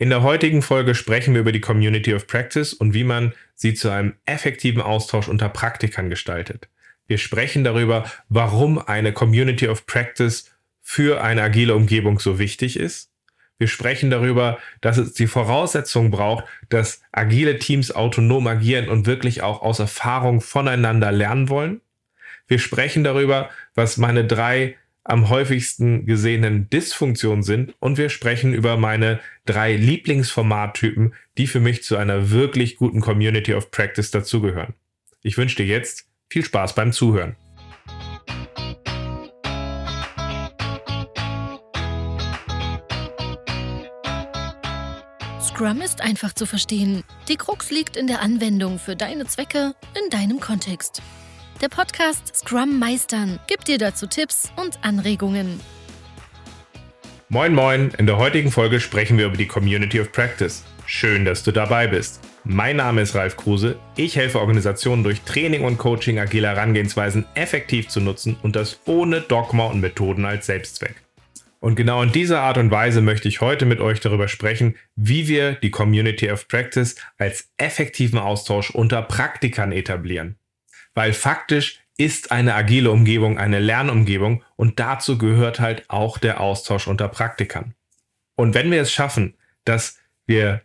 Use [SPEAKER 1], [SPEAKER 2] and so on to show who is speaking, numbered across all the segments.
[SPEAKER 1] In der heutigen Folge sprechen wir über die Community of Practice und wie man sie zu einem effektiven Austausch unter Praktikern gestaltet. Wir sprechen darüber, warum eine Community of Practice für eine agile Umgebung so wichtig ist. Wir sprechen darüber, dass es die Voraussetzung braucht, dass agile Teams autonom agieren und wirklich auch aus Erfahrung voneinander lernen wollen. Wir sprechen darüber, was meine drei am häufigsten gesehenen Dysfunktionen sind und wir sprechen über meine drei Lieblingsformattypen, die für mich zu einer wirklich guten Community of Practice dazugehören. Ich wünsche dir jetzt viel Spaß beim Zuhören.
[SPEAKER 2] Scrum ist einfach zu verstehen. Die Krux liegt in der Anwendung für deine Zwecke in deinem Kontext. Der Podcast Scrum Meistern gibt dir dazu Tipps und Anregungen.
[SPEAKER 1] Moin Moin, in der heutigen Folge sprechen wir über die Community of Practice. Schön, dass du dabei bist. Mein Name ist Ralf Kruse. Ich helfe Organisationen durch Training und Coaching agile Herangehensweisen effektiv zu nutzen und das ohne Dogma und Methoden als Selbstzweck. Und genau in dieser Art und Weise möchte ich heute mit euch darüber sprechen, wie wir die Community of Practice als effektiven Austausch unter Praktikern etablieren weil faktisch ist eine agile Umgebung eine Lernumgebung und dazu gehört halt auch der Austausch unter Praktikern. Und wenn wir es schaffen, dass wir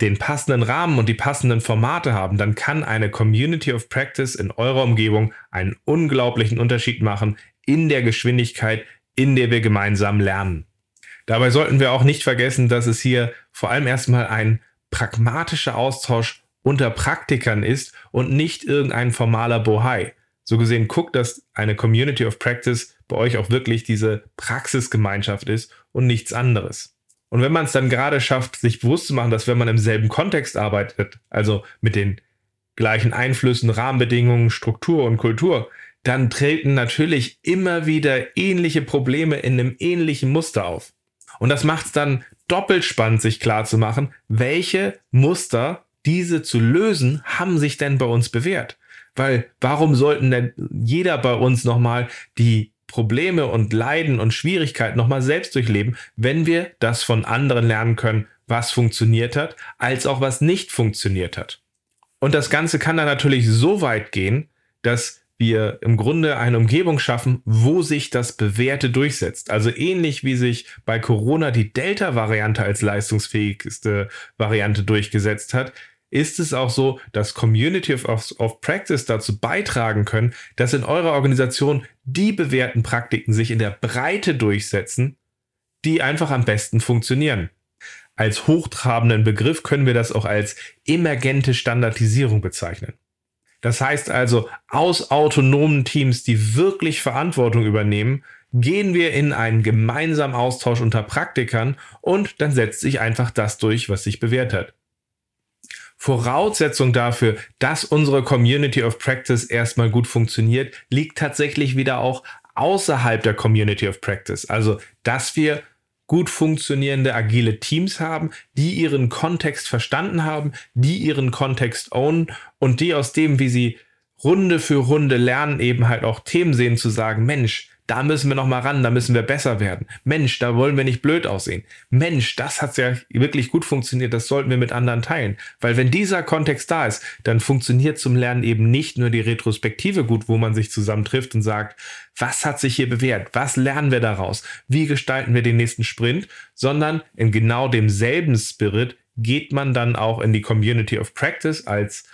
[SPEAKER 1] den passenden Rahmen und die passenden Formate haben, dann kann eine Community of Practice in eurer Umgebung einen unglaublichen Unterschied machen in der Geschwindigkeit, in der wir gemeinsam lernen. Dabei sollten wir auch nicht vergessen, dass es hier vor allem erstmal ein pragmatischer Austausch unter Praktikern ist und nicht irgendein formaler Bohai. So gesehen guckt, dass eine Community of Practice bei euch auch wirklich diese Praxisgemeinschaft ist und nichts anderes. Und wenn man es dann gerade schafft, sich bewusst zu machen, dass wenn man im selben Kontext arbeitet, also mit den gleichen Einflüssen, Rahmenbedingungen, Struktur und Kultur, dann treten natürlich immer wieder ähnliche Probleme in einem ähnlichen Muster auf. Und das macht es dann doppelt spannend, sich klar zu machen, welche Muster diese zu lösen, haben sich denn bei uns bewährt? Weil warum sollten denn jeder bei uns nochmal die Probleme und Leiden und Schwierigkeiten nochmal selbst durchleben, wenn wir das von anderen lernen können, was funktioniert hat, als auch was nicht funktioniert hat. Und das Ganze kann dann natürlich so weit gehen, dass wir im Grunde eine Umgebung schaffen, wo sich das Bewährte durchsetzt. Also ähnlich wie sich bei Corona die Delta-Variante als leistungsfähigste Variante durchgesetzt hat, ist es auch so, dass Community of, of, Practice dazu beitragen können, dass in eurer Organisation die bewährten Praktiken sich in der Breite durchsetzen, die einfach am besten funktionieren. Als hochtrabenden Begriff können wir das auch als emergente Standardisierung bezeichnen. Das heißt also, aus autonomen Teams, die wirklich Verantwortung übernehmen, gehen wir in einen gemeinsamen Austausch unter Praktikern und dann setzt sich einfach das durch, was sich bewährt hat. Voraussetzung dafür, dass unsere Community of Practice erstmal gut funktioniert, liegt tatsächlich wieder auch außerhalb der Community of Practice. Also, dass wir gut funktionierende agile Teams haben, die ihren Kontext verstanden haben, die ihren Kontext ownen und die aus dem, wie sie Runde für Runde lernen, eben halt auch Themen sehen zu sagen, Mensch, da müssen wir noch mal ran, da müssen wir besser werden. Mensch, da wollen wir nicht blöd aussehen. Mensch, das hat ja wirklich gut funktioniert, das sollten wir mit anderen teilen. Weil wenn dieser Kontext da ist, dann funktioniert zum Lernen eben nicht nur die Retrospektive gut, wo man sich zusammentrifft und sagt, was hat sich hier bewährt? Was lernen wir daraus? Wie gestalten wir den nächsten Sprint? Sondern in genau demselben Spirit geht man dann auch in die Community of Practice als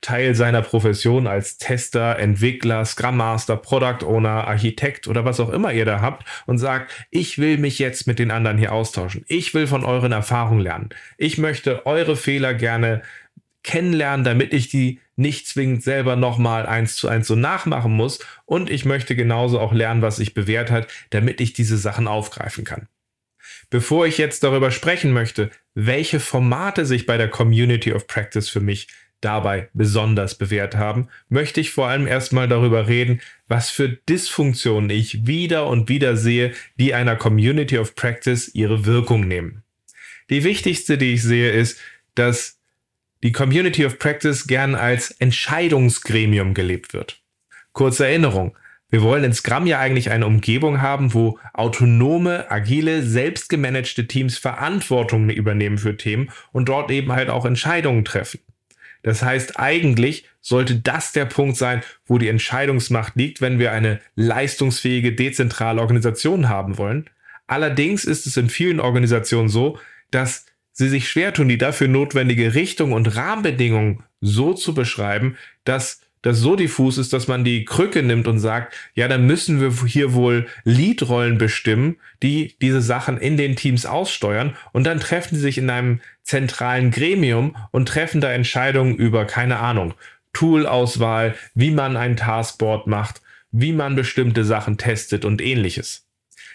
[SPEAKER 1] Teil seiner Profession als Tester, Entwickler, Scrum Master, Product Owner, Architekt oder was auch immer ihr da habt und sagt, ich will mich jetzt mit den anderen hier austauschen. Ich will von euren Erfahrungen lernen. Ich möchte eure Fehler gerne kennenlernen, damit ich die nicht zwingend selber nochmal eins zu eins so nachmachen muss. Und ich möchte genauso auch lernen, was sich bewährt hat, damit ich diese Sachen aufgreifen kann. Bevor ich jetzt darüber sprechen möchte, welche Formate sich bei der Community of Practice für mich dabei besonders bewährt haben, möchte ich vor allem erstmal darüber reden, was für Dysfunktionen ich wieder und wieder sehe, die einer Community of Practice ihre Wirkung nehmen. Die wichtigste, die ich sehe, ist, dass die Community of Practice gern als Entscheidungsgremium gelebt wird. Kurze Erinnerung. Wir wollen in Scrum ja eigentlich eine Umgebung haben, wo autonome, agile, selbstgemanagte Teams Verantwortung übernehmen für Themen und dort eben halt auch Entscheidungen treffen. Das heißt, eigentlich sollte das der Punkt sein, wo die Entscheidungsmacht liegt, wenn wir eine leistungsfähige, dezentrale Organisation haben wollen. Allerdings ist es in vielen Organisationen so, dass sie sich schwer tun, die dafür notwendige Richtung und Rahmenbedingungen so zu beschreiben, dass das so diffus ist, dass man die Krücke nimmt und sagt, ja, dann müssen wir hier wohl Leadrollen bestimmen, die diese Sachen in den Teams aussteuern und dann treffen sie sich in einem zentralen Gremium und treffen da Entscheidungen über, keine Ahnung, Toolauswahl, wie man ein Taskboard macht, wie man bestimmte Sachen testet und ähnliches.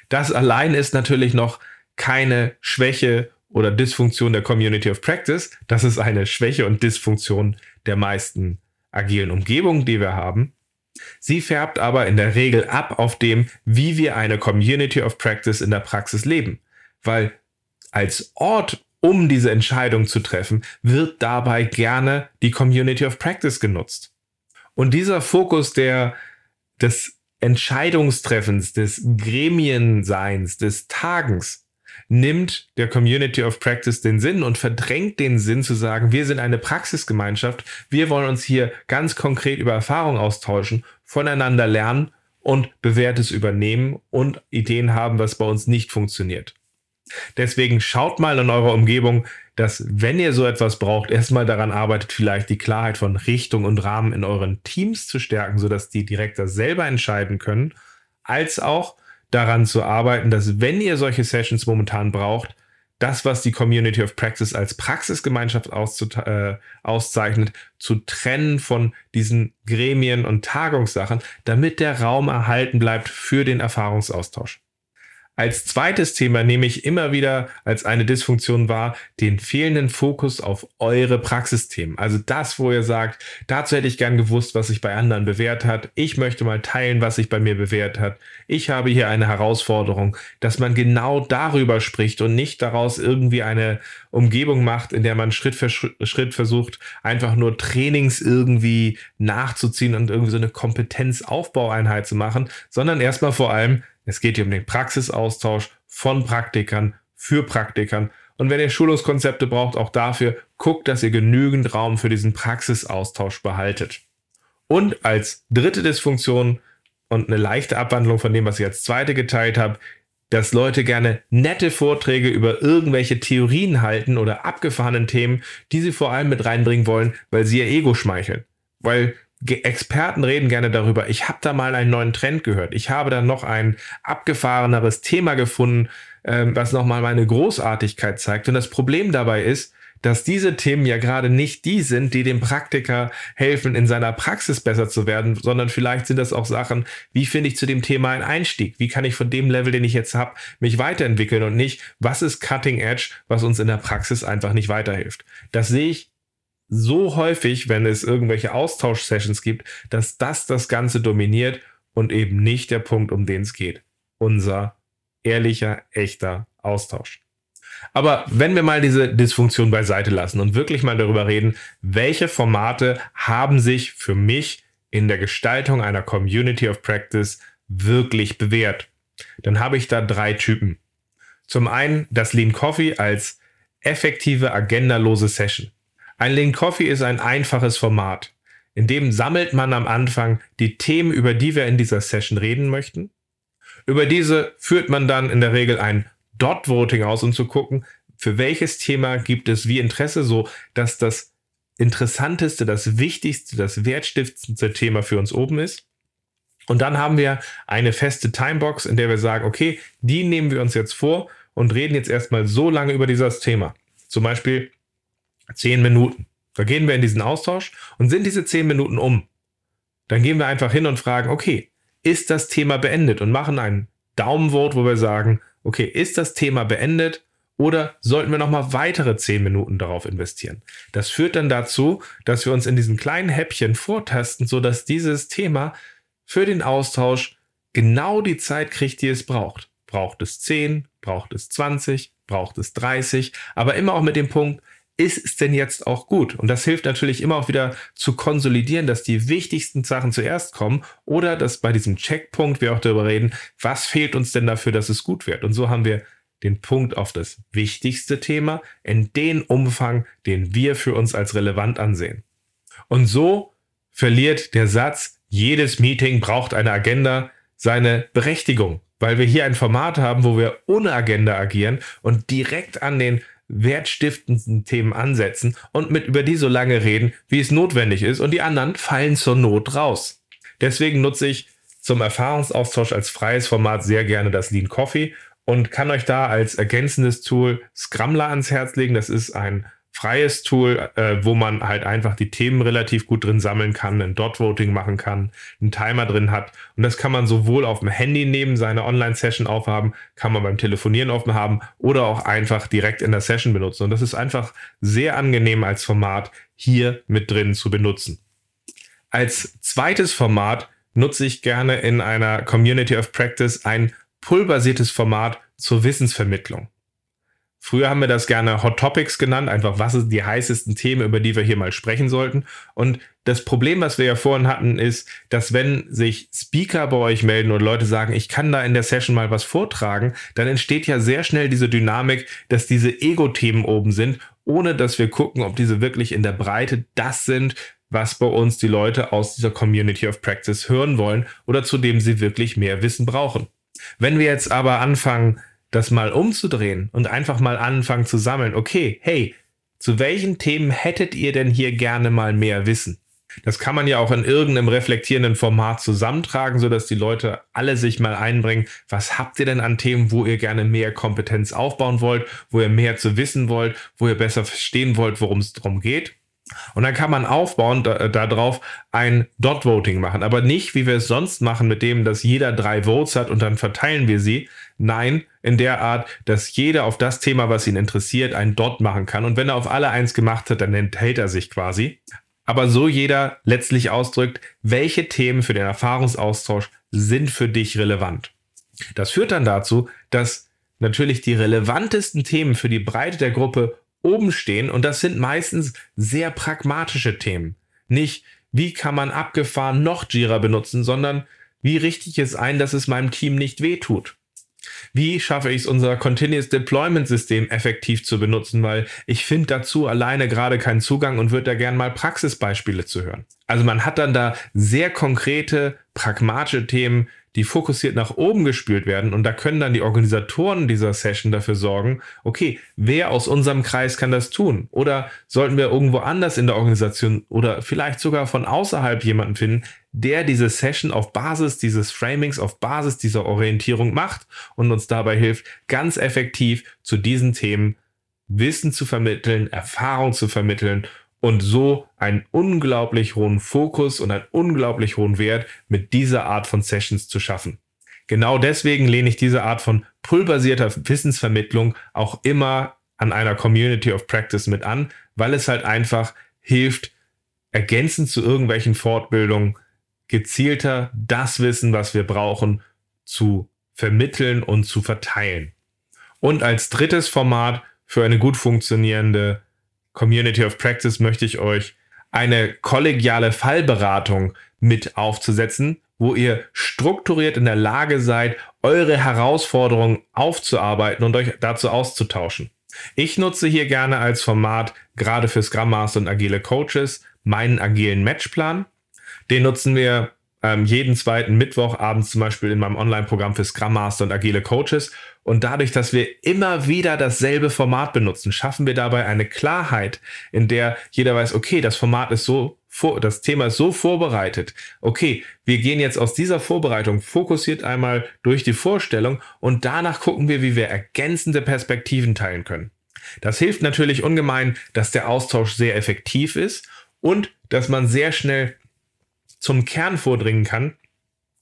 [SPEAKER 1] Das allein ist natürlich noch keine Schwäche oder Dysfunktion der Community of Practice. Das ist eine Schwäche und Dysfunktion der meisten agilen Umgebung, die wir haben. Sie färbt aber in der Regel ab auf dem, wie wir eine Community of Practice in der Praxis leben. Weil als Ort, um diese Entscheidung zu treffen, wird dabei gerne die Community of Practice genutzt. Und dieser Fokus der, des Entscheidungstreffens, des Gremienseins, des Tagens, nimmt der Community of Practice den Sinn und verdrängt den Sinn zu sagen, wir sind eine Praxisgemeinschaft, wir wollen uns hier ganz konkret über Erfahrungen austauschen, voneinander lernen und bewährtes übernehmen und Ideen haben, was bei uns nicht funktioniert. Deswegen schaut mal in eurer Umgebung, dass wenn ihr so etwas braucht, erstmal daran arbeitet, vielleicht die Klarheit von Richtung und Rahmen in euren Teams zu stärken, sodass die Direktor selber entscheiden können, als auch daran zu arbeiten, dass wenn ihr solche Sessions momentan braucht, das, was die Community of Practice als Praxisgemeinschaft äh, auszeichnet, zu trennen von diesen Gremien und Tagungssachen, damit der Raum erhalten bleibt für den Erfahrungsaustausch. Als zweites Thema nehme ich immer wieder als eine Dysfunktion wahr den fehlenden Fokus auf eure Praxisthemen. Also das, wo ihr sagt, dazu hätte ich gern gewusst, was sich bei anderen bewährt hat. Ich möchte mal teilen, was sich bei mir bewährt hat. Ich habe hier eine Herausforderung, dass man genau darüber spricht und nicht daraus irgendwie eine Umgebung macht, in der man Schritt für Schritt versucht, einfach nur Trainings irgendwie nachzuziehen und irgendwie so eine Kompetenzaufbaueinheit zu machen, sondern erstmal vor allem es geht hier um den Praxisaustausch von Praktikern für Praktikern. Und wenn ihr Schulungskonzepte braucht, auch dafür, guckt, dass ihr genügend Raum für diesen Praxisaustausch behaltet. Und als dritte Dysfunktion und eine leichte Abwandlung von dem, was ich als zweite geteilt habe, dass Leute gerne nette Vorträge über irgendwelche Theorien halten oder abgefahrenen Themen, die sie vor allem mit reinbringen wollen, weil sie ihr Ego schmeicheln. Weil Experten reden gerne darüber, ich habe da mal einen neuen Trend gehört, ich habe da noch ein abgefahreneres Thema gefunden, ähm, was nochmal meine Großartigkeit zeigt. Und das Problem dabei ist, dass diese Themen ja gerade nicht die sind, die dem Praktiker helfen, in seiner Praxis besser zu werden, sondern vielleicht sind das auch Sachen, wie finde ich zu dem Thema einen Einstieg? Wie kann ich von dem Level, den ich jetzt habe, mich weiterentwickeln und nicht, was ist Cutting Edge, was uns in der Praxis einfach nicht weiterhilft? Das sehe ich so häufig, wenn es irgendwelche Austausch-Sessions gibt, dass das das Ganze dominiert und eben nicht der Punkt, um den es geht. Unser ehrlicher, echter Austausch. Aber wenn wir mal diese Dysfunktion beiseite lassen und wirklich mal darüber reden, welche Formate haben sich für mich in der Gestaltung einer Community of Practice wirklich bewährt, dann habe ich da drei Typen. Zum einen das Lean Coffee als effektive agendalose Session. Ein Link Coffee ist ein einfaches Format. In dem sammelt man am Anfang die Themen, über die wir in dieser Session reden möchten. Über diese führt man dann in der Regel ein Dot-Voting aus, um zu gucken, für welches Thema gibt es wie Interesse, so dass das interessanteste, das wichtigste, das wertstiftendste Thema für uns oben ist. Und dann haben wir eine feste Timebox, in der wir sagen, okay, die nehmen wir uns jetzt vor und reden jetzt erstmal so lange über dieses Thema. Zum Beispiel Zehn Minuten. Da gehen wir in diesen Austausch und sind diese zehn Minuten um. Dann gehen wir einfach hin und fragen, okay, ist das Thema beendet und machen ein Daumenwort, wo wir sagen, okay, ist das Thema beendet oder sollten wir nochmal weitere zehn Minuten darauf investieren? Das führt dann dazu, dass wir uns in diesen kleinen Häppchen vortasten, sodass dieses Thema für den Austausch genau die Zeit kriegt, die es braucht. Braucht es 10, braucht es 20, braucht es 30, aber immer auch mit dem Punkt, ist es denn jetzt auch gut? Und das hilft natürlich immer auch wieder zu konsolidieren, dass die wichtigsten Sachen zuerst kommen oder dass bei diesem Checkpunkt wir auch darüber reden, was fehlt uns denn dafür, dass es gut wird? Und so haben wir den Punkt auf das wichtigste Thema in den Umfang, den wir für uns als relevant ansehen. Und so verliert der Satz, jedes Meeting braucht eine Agenda, seine Berechtigung, weil wir hier ein Format haben, wo wir ohne Agenda agieren und direkt an den wertstiftenden Themen ansetzen und mit über die so lange reden, wie es notwendig ist und die anderen fallen zur Not raus. Deswegen nutze ich zum Erfahrungsaustausch als freies Format sehr gerne das Lean Coffee und kann euch da als ergänzendes Tool Scrumler ans Herz legen. Das ist ein freies Tool, äh, wo man halt einfach die Themen relativ gut drin sammeln kann, ein Dot-Voting machen kann, einen Timer drin hat. Und das kann man sowohl auf dem Handy neben seiner Online-Session aufhaben, kann man beim Telefonieren offen haben oder auch einfach direkt in der Session benutzen. Und das ist einfach sehr angenehm als Format hier mit drin zu benutzen. Als zweites Format nutze ich gerne in einer Community of Practice ein pull-basiertes Format zur Wissensvermittlung. Früher haben wir das gerne Hot Topics genannt, einfach was sind die heißesten Themen, über die wir hier mal sprechen sollten. Und das Problem, was wir ja vorhin hatten, ist, dass wenn sich Speaker bei euch melden und Leute sagen, ich kann da in der Session mal was vortragen, dann entsteht ja sehr schnell diese Dynamik, dass diese Ego-Themen oben sind, ohne dass wir gucken, ob diese wirklich in der Breite das sind, was bei uns die Leute aus dieser Community of Practice hören wollen oder zu dem sie wirklich mehr Wissen brauchen. Wenn wir jetzt aber anfangen, das mal umzudrehen und einfach mal anfangen zu sammeln, okay, hey, zu welchen Themen hättet ihr denn hier gerne mal mehr Wissen? Das kann man ja auch in irgendeinem reflektierenden Format zusammentragen, sodass die Leute alle sich mal einbringen. Was habt ihr denn an Themen, wo ihr gerne mehr Kompetenz aufbauen wollt, wo ihr mehr zu wissen wollt, wo ihr besser verstehen wollt, worum es darum geht? Und dann kann man aufbauen darauf da ein Dot-Voting machen. Aber nicht, wie wir es sonst machen, mit dem, dass jeder drei Votes hat und dann verteilen wir sie, Nein, in der Art, dass jeder auf das Thema, was ihn interessiert, einen Dot machen kann. Und wenn er auf alle eins gemacht hat, dann enthält er sich quasi. Aber so jeder letztlich ausdrückt, welche Themen für den Erfahrungsaustausch sind für dich relevant. Das führt dann dazu, dass natürlich die relevantesten Themen für die Breite der Gruppe oben stehen und das sind meistens sehr pragmatische Themen. Nicht, wie kann man abgefahren noch Jira benutzen, sondern wie richte ich es ein, dass es meinem Team nicht wehtut. Wie schaffe ich es, unser Continuous Deployment System effektiv zu benutzen, weil ich finde dazu alleine gerade keinen Zugang und würde da gerne mal Praxisbeispiele zu hören. Also man hat dann da sehr konkrete, pragmatische Themen, die fokussiert nach oben gespült werden und da können dann die Organisatoren dieser Session dafür sorgen, okay, wer aus unserem Kreis kann das tun? Oder sollten wir irgendwo anders in der Organisation oder vielleicht sogar von außerhalb jemanden finden, der diese Session auf Basis dieses Framings, auf Basis dieser Orientierung macht und uns dabei hilft, ganz effektiv zu diesen Themen Wissen zu vermitteln, Erfahrung zu vermitteln und so einen unglaublich hohen Fokus und einen unglaublich hohen Wert mit dieser Art von Sessions zu schaffen. Genau deswegen lehne ich diese Art von pulversierter Wissensvermittlung auch immer an einer Community of Practice mit an, weil es halt einfach hilft, ergänzend zu irgendwelchen Fortbildungen gezielter das Wissen, was wir brauchen, zu vermitteln und zu verteilen. Und als drittes Format für eine gut funktionierende Community of Practice möchte ich euch eine kollegiale Fallberatung mit aufzusetzen, wo ihr strukturiert in der Lage seid, eure Herausforderungen aufzuarbeiten und euch dazu auszutauschen. Ich nutze hier gerne als Format, gerade für Scrum Master und agile Coaches, meinen agilen Matchplan. Den nutzen wir ähm, jeden zweiten Mittwoch abends zum Beispiel in meinem Online-Programm für Scrum Master und agile Coaches. Und dadurch, dass wir immer wieder dasselbe Format benutzen, schaffen wir dabei eine Klarheit, in der jeder weiß, okay, das Format ist so das Thema ist so vorbereitet. Okay, wir gehen jetzt aus dieser Vorbereitung fokussiert einmal durch die Vorstellung und danach gucken wir, wie wir ergänzende Perspektiven teilen können. Das hilft natürlich ungemein, dass der Austausch sehr effektiv ist und dass man sehr schnell zum Kern vordringen kann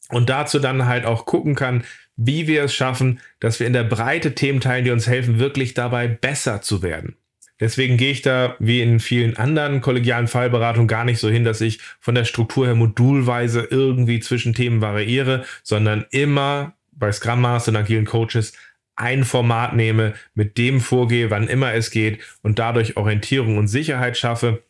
[SPEAKER 1] und dazu dann halt auch gucken kann, wie wir es schaffen, dass wir in der Breite Themen teilen, die uns helfen, wirklich dabei besser zu werden. Deswegen gehe ich da wie in vielen anderen kollegialen Fallberatungen gar nicht so hin, dass ich von der Struktur her modulweise irgendwie zwischen Themen variiere, sondern immer bei Scrum Master und agilen Coaches ein Format nehme, mit dem vorgehe, wann immer es geht und dadurch Orientierung und Sicherheit schaffe.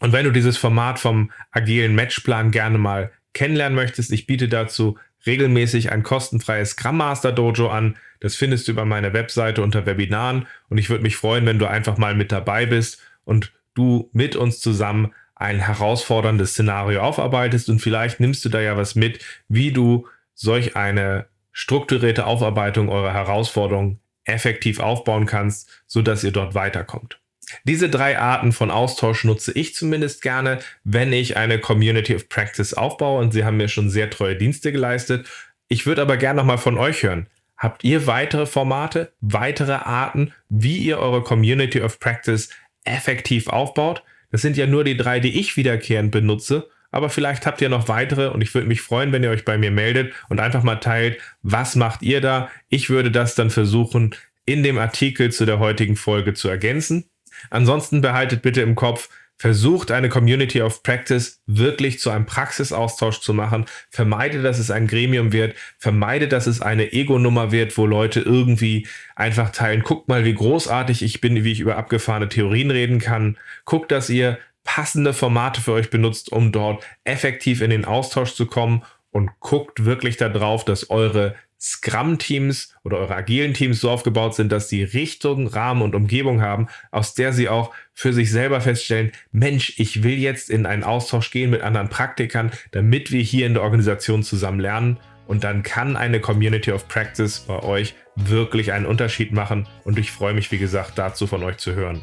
[SPEAKER 1] Und wenn du dieses Format vom agilen Matchplan gerne mal kennenlernen möchtest, ich biete dazu regelmäßig ein kostenfreies Scrum Master Dojo an. Das findest du über meine Webseite unter Webinaren und ich würde mich freuen, wenn du einfach mal mit dabei bist und du mit uns zusammen ein herausforderndes Szenario aufarbeitest und vielleicht nimmst du da ja was mit, wie du solch eine strukturierte Aufarbeitung eurer Herausforderungen effektiv aufbauen kannst, sodass ihr dort weiterkommt. Diese drei Arten von Austausch nutze ich zumindest gerne, wenn ich eine Community of Practice aufbaue und sie haben mir schon sehr treue Dienste geleistet. Ich würde aber gerne nochmal von euch hören. Habt ihr weitere Formate, weitere Arten, wie ihr eure Community of Practice effektiv aufbaut? Das sind ja nur die drei, die ich wiederkehrend benutze. Aber vielleicht habt ihr noch weitere und ich würde mich freuen, wenn ihr euch bei mir meldet und einfach mal teilt, was macht ihr da? Ich würde das dann versuchen, in dem Artikel zu der heutigen Folge zu ergänzen. Ansonsten behaltet bitte im Kopf, versucht eine Community of Practice wirklich zu einem Praxisaustausch zu machen. Vermeide, dass es ein Gremium wird. Vermeide, dass es eine Ego-Nummer wird, wo Leute irgendwie einfach teilen. Guckt mal, wie großartig ich bin, wie ich über abgefahrene Theorien reden kann. Guckt, dass ihr passende Formate für euch benutzt, um dort effektiv in den Austausch zu kommen und guckt wirklich darauf, dass eure Scrum-Teams oder eure agilen Teams so aufgebaut sind, dass sie Richtung, Rahmen und Umgebung haben, aus der sie auch für sich selber feststellen, Mensch, ich will jetzt in einen Austausch gehen mit anderen Praktikern, damit wir hier in der Organisation zusammen lernen. Und dann kann eine Community of Practice bei euch wirklich einen Unterschied machen. Und ich freue mich, wie gesagt, dazu von euch zu hören.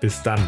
[SPEAKER 1] Bis dann.